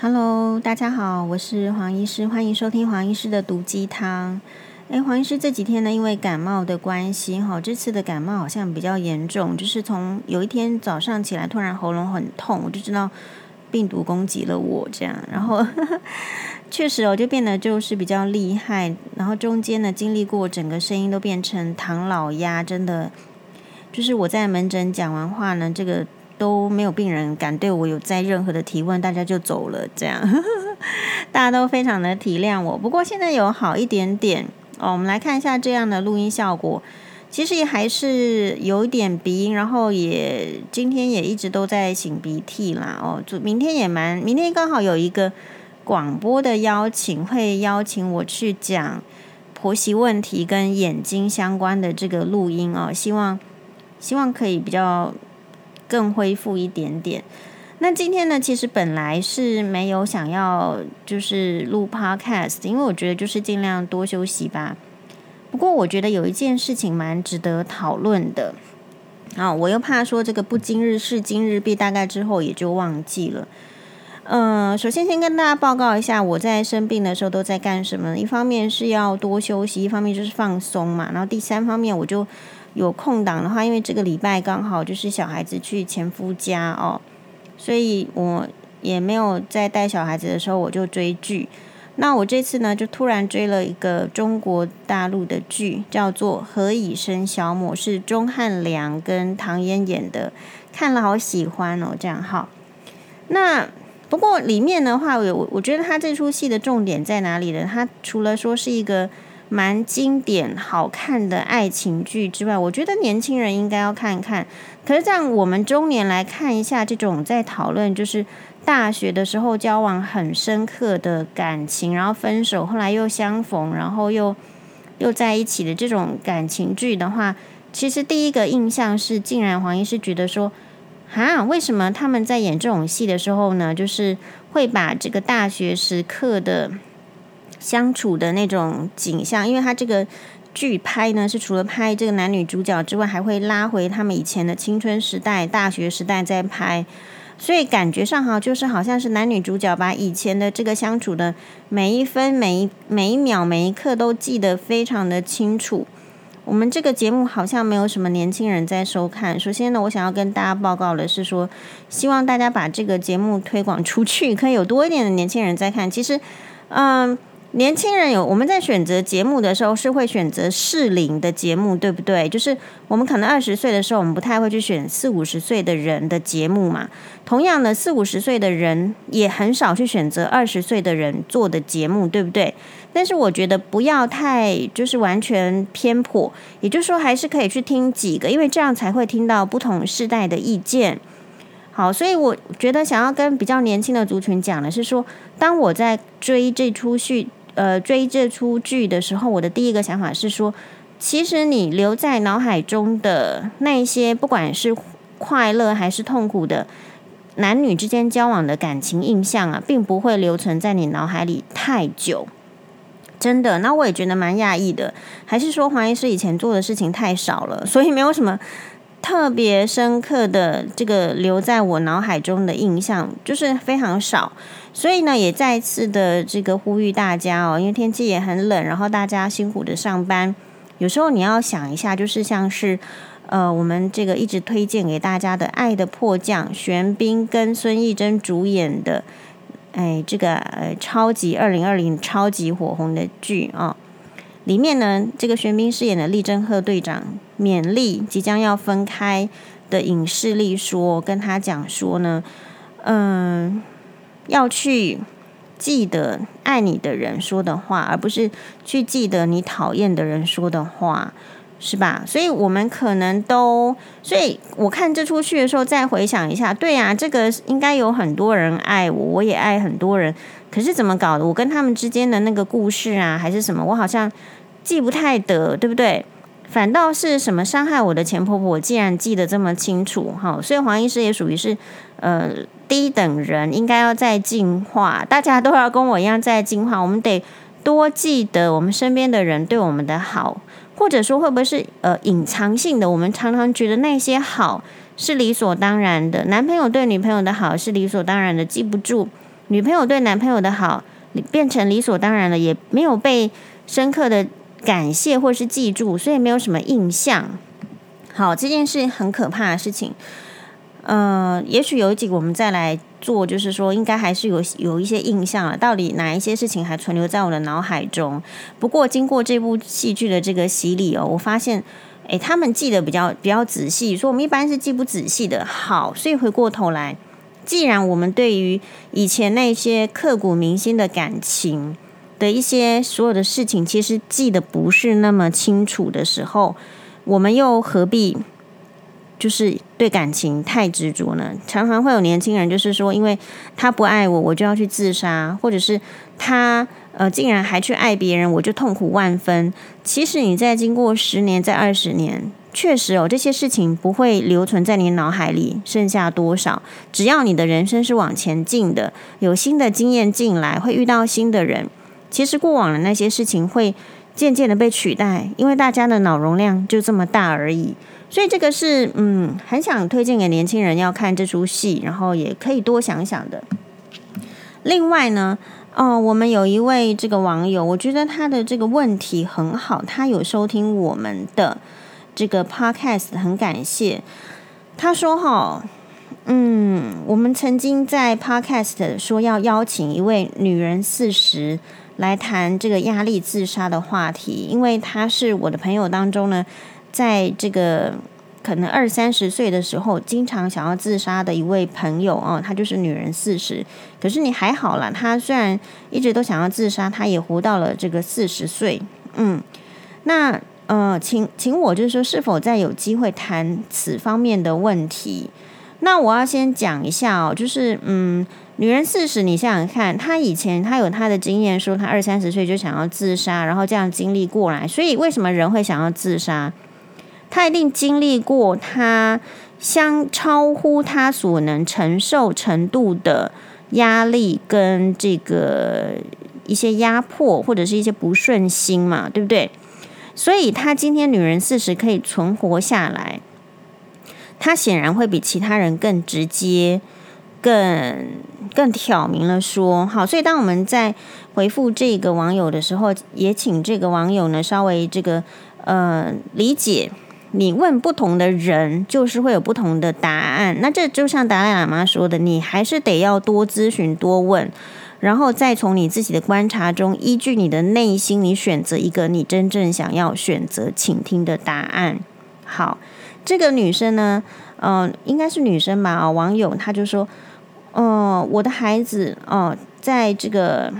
Hello，大家好，我是黄医师，欢迎收听黄医师的毒鸡汤。诶，黄医师这几天呢，因为感冒的关系，哈，这次的感冒好像比较严重，就是从有一天早上起来突然喉咙很痛，我就知道病毒攻击了我，这样，然后呵 呵确实我就变得就是比较厉害，然后中间呢经历过整个声音都变成唐老鸭，真的就是我在门诊讲完话呢，这个。都没有病人敢对我有再任何的提问，大家就走了，这样，大家都非常的体谅我。不过现在有好一点点哦，我们来看一下这样的录音效果，其实也还是有一点鼻音，然后也今天也一直都在擤鼻涕啦哦，就明天也蛮，明天刚好有一个广播的邀请，会邀请我去讲婆媳问题跟眼睛相关的这个录音哦，希望希望可以比较。更恢复一点点。那今天呢，其实本来是没有想要就是录 podcast，因为我觉得就是尽量多休息吧。不过我觉得有一件事情蛮值得讨论的啊，我又怕说这个不今日事今日毕，大概之后也就忘记了。嗯，首先先跟大家报告一下，我在生病的时候都在干什么。一方面是要多休息，一方面就是放松嘛。然后第三方面我就。有空档的话，因为这个礼拜刚好就是小孩子去前夫家哦，所以我也没有在带小孩子的时候我就追剧。那我这次呢，就突然追了一个中国大陆的剧，叫做《何以笙箫默》，是钟汉良跟唐嫣演的，看了好喜欢哦，这样好。那不过里面的话，我我觉得他这出戏的重点在哪里呢？他除了说是一个。蛮经典、好看的爱情剧之外，我觉得年轻人应该要看看。可是这样，我们中年来看一下这种在讨论，就是大学的时候交往很深刻的感情，然后分手，后来又相逢，然后又又在一起的这种感情剧的话，其实第一个印象是，竟然黄医师觉得说，啊，为什么他们在演这种戏的时候呢，就是会把这个大学时刻的。相处的那种景象，因为他这个剧拍呢，是除了拍这个男女主角之外，还会拉回他们以前的青春时代、大学时代在拍，所以感觉上哈，就是好像是男女主角把以前的这个相处的每一分、每一每一秒、每一刻都记得非常的清楚。我们这个节目好像没有什么年轻人在收看。首先呢，我想要跟大家报告的是说，希望大家把这个节目推广出去，可以有多一点的年轻人在看。其实，嗯。年轻人有我们在选择节目的时候是会选择适龄的节目，对不对？就是我们可能二十岁的时候，我们不太会去选四五十岁的人的节目嘛。同样的，四五十岁的人也很少去选择二十岁的人做的节目，对不对？但是我觉得不要太就是完全偏颇，也就是说还是可以去听几个，因为这样才会听到不同世代的意见。好，所以我觉得想要跟比较年轻的族群讲的是说，当我在追这出戏。呃，追这出剧的时候，我的第一个想法是说，其实你留在脑海中的那些，不管是快乐还是痛苦的男女之间交往的感情印象啊，并不会留存在你脑海里太久。真的，那我也觉得蛮讶异的，还是说黄医师以前做的事情太少了，所以没有什么特别深刻的这个留在我脑海中的印象，就是非常少。所以呢，也再次的这个呼吁大家哦，因为天气也很冷，然后大家辛苦的上班，有时候你要想一下，就是像是呃，我们这个一直推荐给大家的《爱的迫降》，玄彬跟孙艺珍主演的，哎，这个呃超级二零二零超级火红的剧啊，哦，里面呢，这个玄彬饰演的李正赫队长勉励即将要分开的影视力说，跟他讲说呢，嗯。要去记得爱你的人说的话，而不是去记得你讨厌的人说的话，是吧？所以我们可能都，所以我看这出戏的时候，再回想一下，对呀，这个应该有很多人爱我，我也爱很多人，可是怎么搞的？我跟他们之间的那个故事啊，还是什么，我好像记不太得，对不对？反倒是什么伤害我的前婆婆，我竟然记得这么清楚，哈！所以黄医师也属于是呃低等人，应该要再进化。大家都要跟我一样再进化，我们得多记得我们身边的人对我们的好，或者说会不会是呃隐藏性的？我们常常觉得那些好是理所当然的，男朋友对女朋友的好是理所当然的，记不住。女朋友对男朋友的好变成理所当然了，也没有被深刻的感谢或是记住，所以没有什么印象。好，这件事很可怕的事情。呃，也许有一集我们再来做，就是说应该还是有有一些印象了，到底哪一些事情还存留在我的脑海中？不过经过这部戏剧的这个洗礼哦，我发现，诶，他们记得比较比较仔细，说我们一般是记不仔细的。好，所以回过头来，既然我们对于以前那些刻骨铭心的感情的一些所有的事情，其实记得不是那么清楚的时候，我们又何必？就是对感情太执着呢，常常会有年轻人就是说，因为他不爱我，我就要去自杀，或者是他呃竟然还去爱别人，我就痛苦万分。其实你在经过十年、在二十年，确实哦，这些事情不会留存在你脑海里，剩下多少？只要你的人生是往前进的，有新的经验进来，会遇到新的人，其实过往的那些事情会渐渐的被取代，因为大家的脑容量就这么大而已。所以这个是嗯，很想推荐给年轻人要看这出戏，然后也可以多想想的。另外呢，哦，我们有一位这个网友，我觉得他的这个问题很好，他有收听我们的这个 podcast，很感谢。他说：“哈，嗯，我们曾经在 podcast 说要邀请一位女人四十来谈这个压力自杀的话题，因为她是我的朋友当中呢。”在这个可能二三十岁的时候，经常想要自杀的一位朋友哦，她就是女人四十。可是你还好了，她虽然一直都想要自杀，她也活到了这个四十岁。嗯，那呃，请请我就是说，是否再有机会谈此方面的问题？那我要先讲一下哦，就是嗯，女人四十，你想想看，她以前她有她的经验，说她二三十岁就想要自杀，然后这样经历过来，所以为什么人会想要自杀？她一定经历过她相超乎她所能承受程度的压力跟这个一些压迫或者是一些不顺心嘛，对不对？所以她今天女人四十可以存活下来，他显然会比其他人更直接、更更挑明了说。好，所以当我们在回复这个网友的时候，也请这个网友呢稍微这个呃理解。你问不同的人，就是会有不同的答案。那这就像达赖喇嘛说的，你还是得要多咨询、多问，然后再从你自己的观察中，依据你的内心，你选择一个你真正想要选择、倾听的答案。好，这个女生呢，嗯、应该是女生吧？啊，网友他就说，哦、呃，我的孩子，哦、在这个。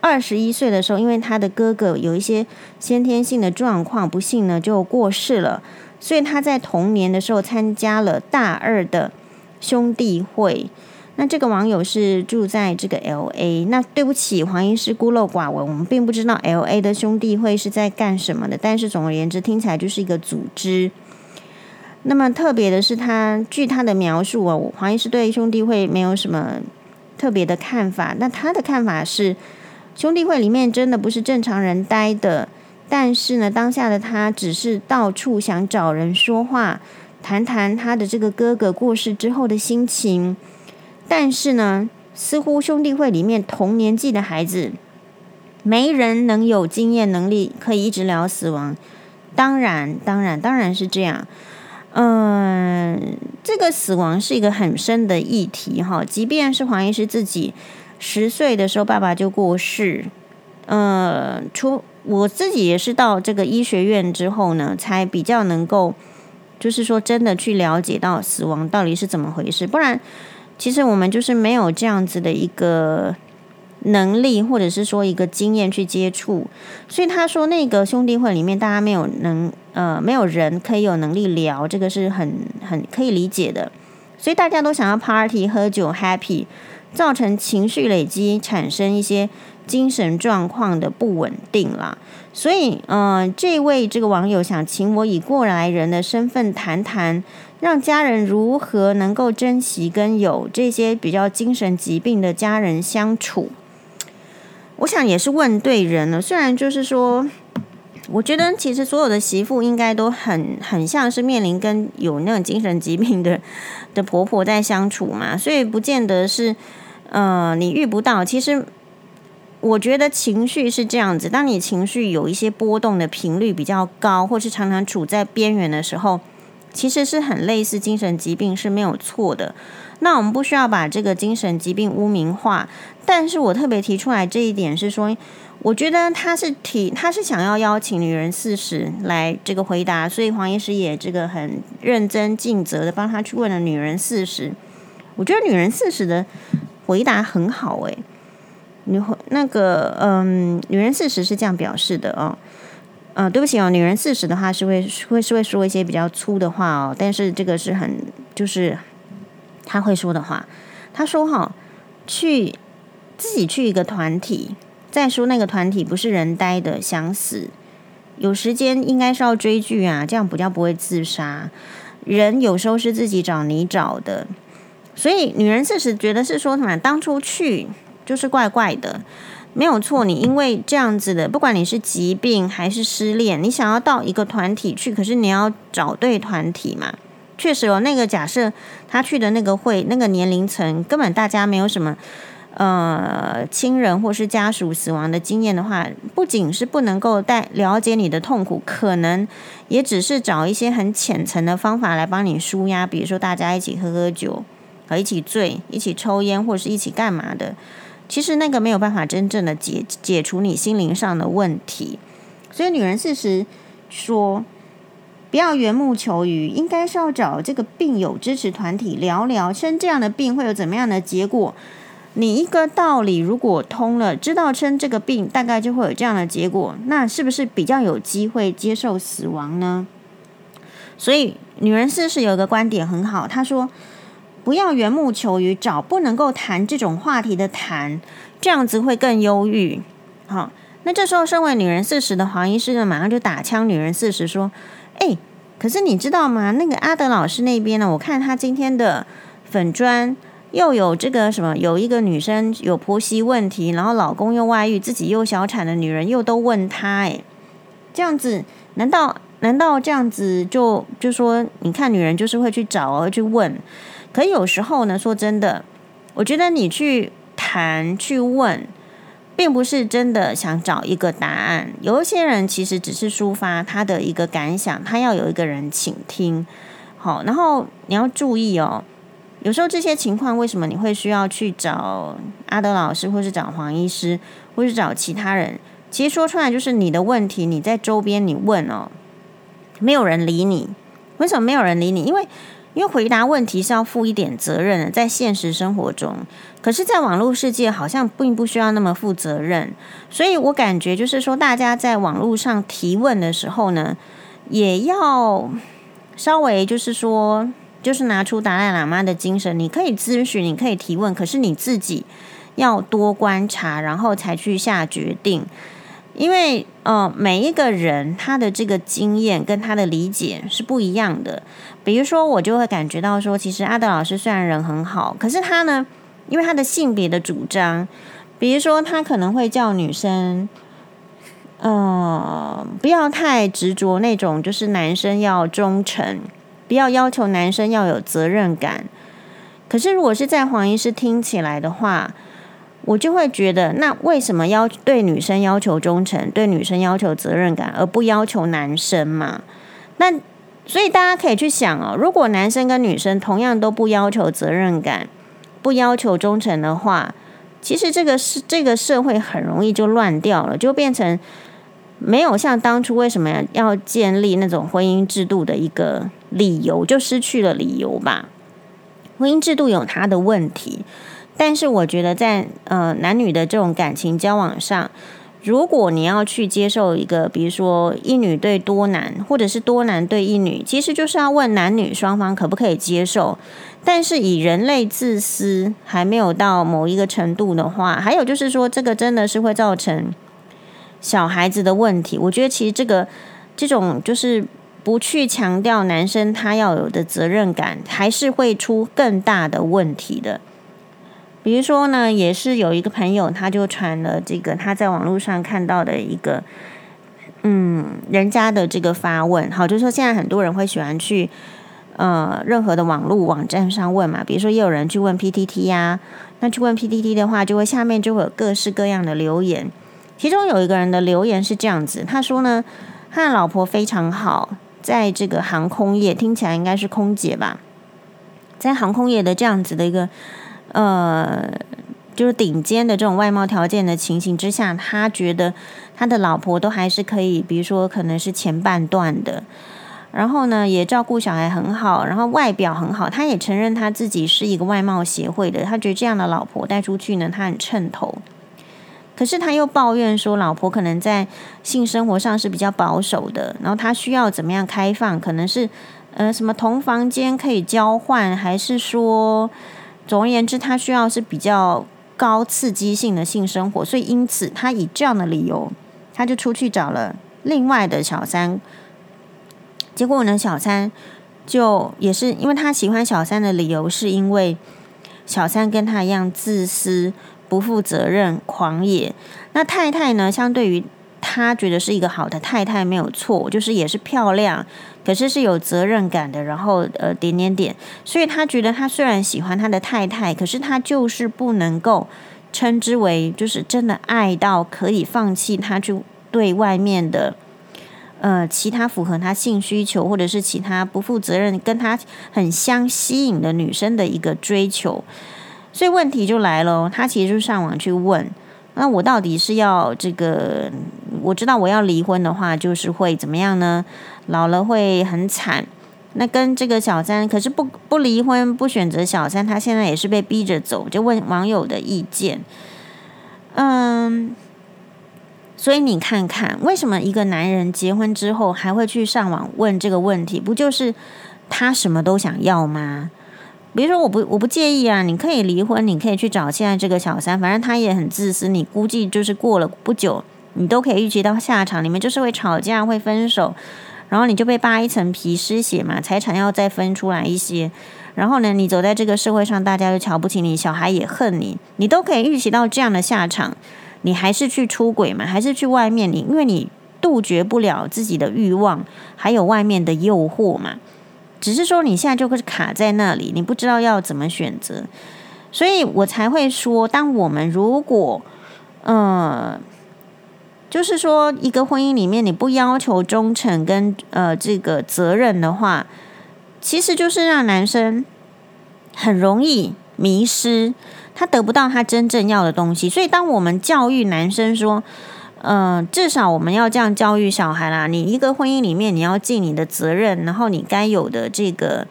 二十一岁的时候，因为他的哥哥有一些先天性的状况，不幸呢就过世了，所以他在童年的时候参加了大二的兄弟会。那这个网友是住在这个 LA。那对不起，黄医师孤陋寡闻，我们并不知道 LA 的兄弟会是在干什么的。但是总而言之，听起来就是一个组织。那么特别的是他，据他的描述啊，黄医师对兄弟会没有什么特别的看法。那他的看法是。兄弟会里面真的不是正常人待的，但是呢，当下的他只是到处想找人说话，谈谈他的这个哥哥过世之后的心情。但是呢，似乎兄弟会里面同年纪的孩子，没人能有经验能力可以一直聊死亡。当然，当然，当然是这样。嗯，这个死亡是一个很深的议题哈，即便是黄医师自己。十岁的时候，爸爸就过世。呃，出我自己也是到这个医学院之后呢，才比较能够，就是说真的去了解到死亡到底是怎么回事。不然，其实我们就是没有这样子的一个能力，或者是说一个经验去接触。所以他说，那个兄弟会里面大家没有能，呃，没有人可以有能力聊，这个是很很可以理解的。所以大家都想要 party 喝酒 happy。造成情绪累积，产生一些精神状况的不稳定啦。所以，嗯、呃，这位这个网友想请我以过来人的身份谈谈，让家人如何能够珍惜跟有这些比较精神疾病的家人相处。我想也是问对人了。虽然就是说，我觉得其实所有的媳妇应该都很很像是面临跟有那种精神疾病的的婆婆在相处嘛，所以不见得是。呃，你遇不到。其实我觉得情绪是这样子，当你情绪有一些波动的频率比较高，或是常常处在边缘的时候，其实是很类似精神疾病是没有错的。那我们不需要把这个精神疾病污名化，但是我特别提出来这一点是说，我觉得他是提，他是想要邀请女人四十来这个回答，所以黄医师也这个很认真尽责的帮他去问了女人四十。我觉得女人四十的回答很好诶，女那个嗯，女人四十是这样表示的哦，呃，对不起哦，女人四十的话是会会是会说一些比较粗的话哦，但是这个是很就是。他会说的话，他说：“哈，去自己去一个团体，再说那个团体不是人呆的想死，有时间应该是要追剧啊，这样比较不会自杀。人有时候是自己找你找的，所以女人四十觉得是说什么？当初去就是怪怪的，没有错。你因为这样子的，不管你是疾病还是失恋，你想要到一个团体去，可是你要找对团体嘛。”确实有那个假设，他去的那个会，那个年龄层根本大家没有什么呃亲人或是家属死亡的经验的话，不仅是不能够带了解你的痛苦，可能也只是找一些很浅层的方法来帮你舒压，比如说大家一起喝喝酒，和一起醉，一起抽烟，或者是一起干嘛的。其实那个没有办法真正的解解除你心灵上的问题，所以女人四十说。不要缘木求鱼，应该是要找这个病友支持团体聊聊，生这样的病会有怎么样的结果。你一个道理如果通了，知道生这个病大概就会有这样的结果，那是不是比较有机会接受死亡呢？所以女人四十有一个观点很好，她说不要缘木求鱼，找不能够谈这种话题的谈，这样子会更忧郁。好，那这时候身为女人四十的黄医师呢，马上就打枪女人四十说。哎，可是你知道吗？那个阿德老师那边呢？我看他今天的粉专又有这个什么，有一个女生有婆媳问题，然后老公又外遇，自己又小产的女人又都问他，哎，这样子，难道难道这样子就就说，你看女人就是会去找而去问？可有时候呢，说真的，我觉得你去谈去问。并不是真的想找一个答案，有一些人其实只是抒发他的一个感想，他要有一个人倾听。好，然后你要注意哦，有时候这些情况为什么你会需要去找阿德老师，或是找黄医师，或是找其他人？其实说出来就是你的问题，你在周边你问哦，没有人理你。为什么没有人理你？因为因为回答问题是要负一点责任的，在现实生活中，可是，在网络世界好像并不需要那么负责任，所以我感觉就是说，大家在网络上提问的时候呢，也要稍微就是说，就是拿出达赖喇嘛的精神，你可以咨询，你可以提问，可是你自己要多观察，然后才去下决定。因为呃，每一个人他的这个经验跟他的理解是不一样的。比如说，我就会感觉到说，其实阿德老师虽然人很好，可是他呢，因为他的性别的主张，比如说他可能会叫女生，呃，不要太执着那种，就是男生要忠诚，不要要求男生要有责任感。可是如果是在黄医师听起来的话，我就会觉得，那为什么要对女生要求忠诚，对女生要求责任感，而不要求男生嘛？那所以大家可以去想哦，如果男生跟女生同样都不要求责任感，不要求忠诚的话，其实这个是这个社会很容易就乱掉了，就变成没有像当初为什么要建立那种婚姻制度的一个理由，就失去了理由吧。婚姻制度有它的问题。但是我觉得在呃男女的这种感情交往上，如果你要去接受一个，比如说一女对多男，或者是多男对一女，其实就是要问男女双方可不可以接受。但是以人类自私还没有到某一个程度的话，还有就是说这个真的是会造成小孩子的问题。我觉得其实这个这种就是不去强调男生他要有的责任感，还是会出更大的问题的。比如说呢，也是有一个朋友，他就传了这个他在网络上看到的一个，嗯，人家的这个发问，好，就是说现在很多人会喜欢去，呃任何的网络网站上问嘛，比如说也有人去问 PTT 呀、那去问 PTT 的话，就会下面就会有各式各样的留言。其中有一个人的留言是这样子，他说呢，他的老婆非常好，在这个航空业，听起来应该是空姐吧，在航空业的这样子的一个呃，就是顶尖的这种外貌条件的情形之下，他觉得他的老婆都还是可以，比如说可能是前半段的，然后呢也照顾小孩很好，然后外表很好，他也承认他自己是一个外貌协会的，他觉得这样的老婆带出去呢，他很称头。可是他又抱怨说，老婆可能在性生活上是比较保守的，然后他需要怎么样开放？可能是呃什么同房间可以交换，还是说总而言之，他需要是比较高刺激性的性生活？所以因此他以这样的理由，他就出去找了另外的小三。结果呢，小三就也是因为他喜欢小三的理由，是因为小三跟他一样自私。不负责任、狂野。那太太呢？相对于他觉得是一个好的太太，没有错，就是也是漂亮，可是是有责任感的。然后呃，点点点。所以他觉得他虽然喜欢他的太太，可是他就是不能够称之为就是真的爱到可以放弃他去对外面的呃其他符合他性需求或者是其他不负责任、跟他很相吸引的女生的一个追求。所以问题就来了，他其实就上网去问，那我到底是要这个？我知道我要离婚的话，就是会怎么样呢？老了会很惨。那跟这个小三，可是不不离婚，不选择小三，他现在也是被逼着走。就问网友的意见，嗯，所以你看看，为什么一个男人结婚之后还会去上网问这个问题？不就是他什么都想要吗？比如说，我不我不介意啊，你可以离婚，你可以去找现在这个小三，反正他也很自私。你估计就是过了不久，你都可以预期到下场，你们就是会吵架、会分手，然后你就被扒一层皮、失血嘛，财产要再分出来一些。然后呢，你走在这个社会上，大家就瞧不起你，小孩也恨你，你都可以预期到这样的下场。你还是去出轨嘛，还是去外面？你因为你杜绝不了自己的欲望，还有外面的诱惑嘛。只是说你现在就会卡在那里，你不知道要怎么选择，所以我才会说，当我们如果，呃，就是说一个婚姻里面你不要求忠诚跟呃这个责任的话，其实就是让男生很容易迷失，他得不到他真正要的东西。所以当我们教育男生说，嗯、至少我们要这样教育小孩啦。你一个婚姻里面，你要尽你的责任，然后你该有的这个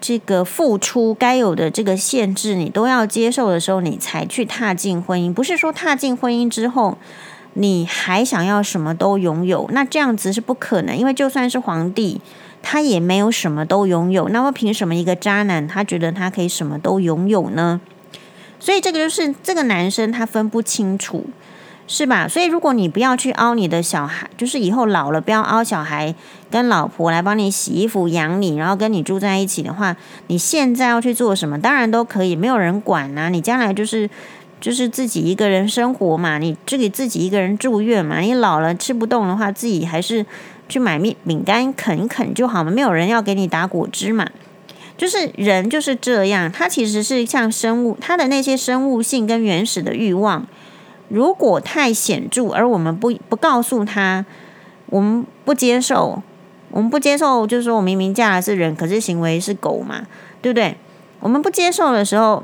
这个付出，该有的这个限制，你都要接受的时候，你才去踏进婚姻。不是说踏进婚姻之后，你还想要什么都拥有，那这样子是不可能。因为就算是皇帝，他也没有什么都拥有。那么凭什么一个渣男，他觉得他可以什么都拥有呢？所以这个就是这个男生他分不清楚。是吧？所以如果你不要去凹你的小孩，就是以后老了不要凹小孩跟老婆来帮你洗衣服养你，然后跟你住在一起的话，你现在要去做什么？当然都可以，没有人管呐、啊。你将来就是就是自己一个人生活嘛，你这里自己一个人住院嘛。你老了吃不动的话，自己还是去买面饼干啃一啃就好嘛。没有人要给你打果汁嘛。就是人就是这样，他其实是像生物，他的那些生物性跟原始的欲望。如果太显著，而我们不不告诉他，我们不接受，我们不接受，就是说我明明嫁的是人，可是行为是狗嘛，对不对？我们不接受的时候。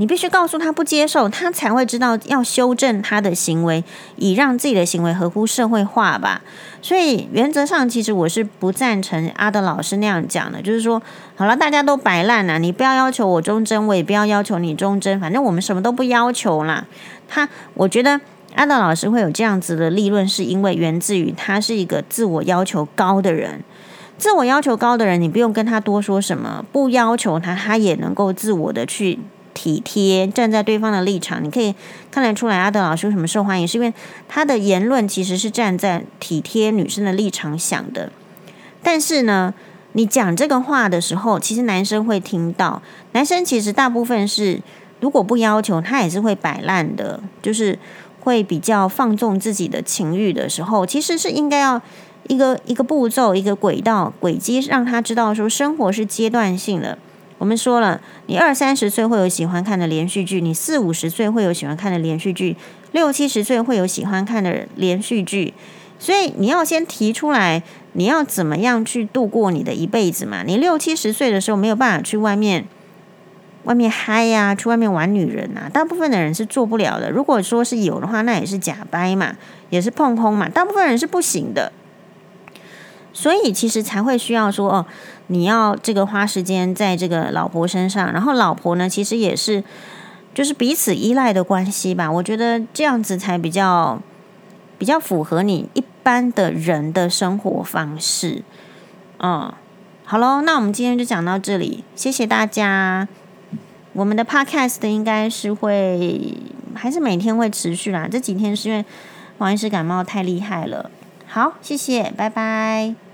你必须告诉他不接受，他才会知道要修正他的行为，以让自己的行为合乎社会化吧。所以原则上，其实我是不赞成阿德老师那样讲的，就是说，好了，大家都摆烂了，你不要要求我忠贞，我也不要要求你忠贞，反正我们什么都不要求啦。他，我觉得阿德老师会有这样子的立论，是因为源自于他是一个自我要求高的人。自我要求高的人，你不用跟他多说什么，不要求他，他也能够自我的去。体贴，站在对方的立场，你可以看得出来，阿德老师为什么受欢迎，是因为他的言论其实是站在体贴女生的立场想的。但是呢，你讲这个话的时候，其实男生会听到。男生其实大部分是，如果不要求，他也是会摆烂的，就是会比较放纵自己的情欲的时候，其实是应该要一个一个步骤，一个轨道轨迹，让他知道说生活是阶段性的。我们说了，你二三十岁会有喜欢看的连续剧，你四五十岁会有喜欢看的连续剧，六七十岁会有喜欢看的连续剧。所以你要先提出来，你要怎么样去度过你的一辈子嘛？你六七十岁的时候没有办法去外面，外面嗨呀，去外面玩女人呐，大部分的人是做不了的。如果说是有的话，那也是假掰嘛，也是碰空嘛，大部分人是不行的。所以其实才会需要说哦，你要这个花时间在这个老婆身上，然后老婆呢，其实也是就是彼此依赖的关系吧。我觉得这样子才比较比较符合你一般的人的生活方式。嗯，好喽，那我们今天就讲到这里，谢谢大家。我们的 podcast 应该是会还是每天会持续啦，这几天是因为王医师感冒太厉害了。好，谢谢，拜拜。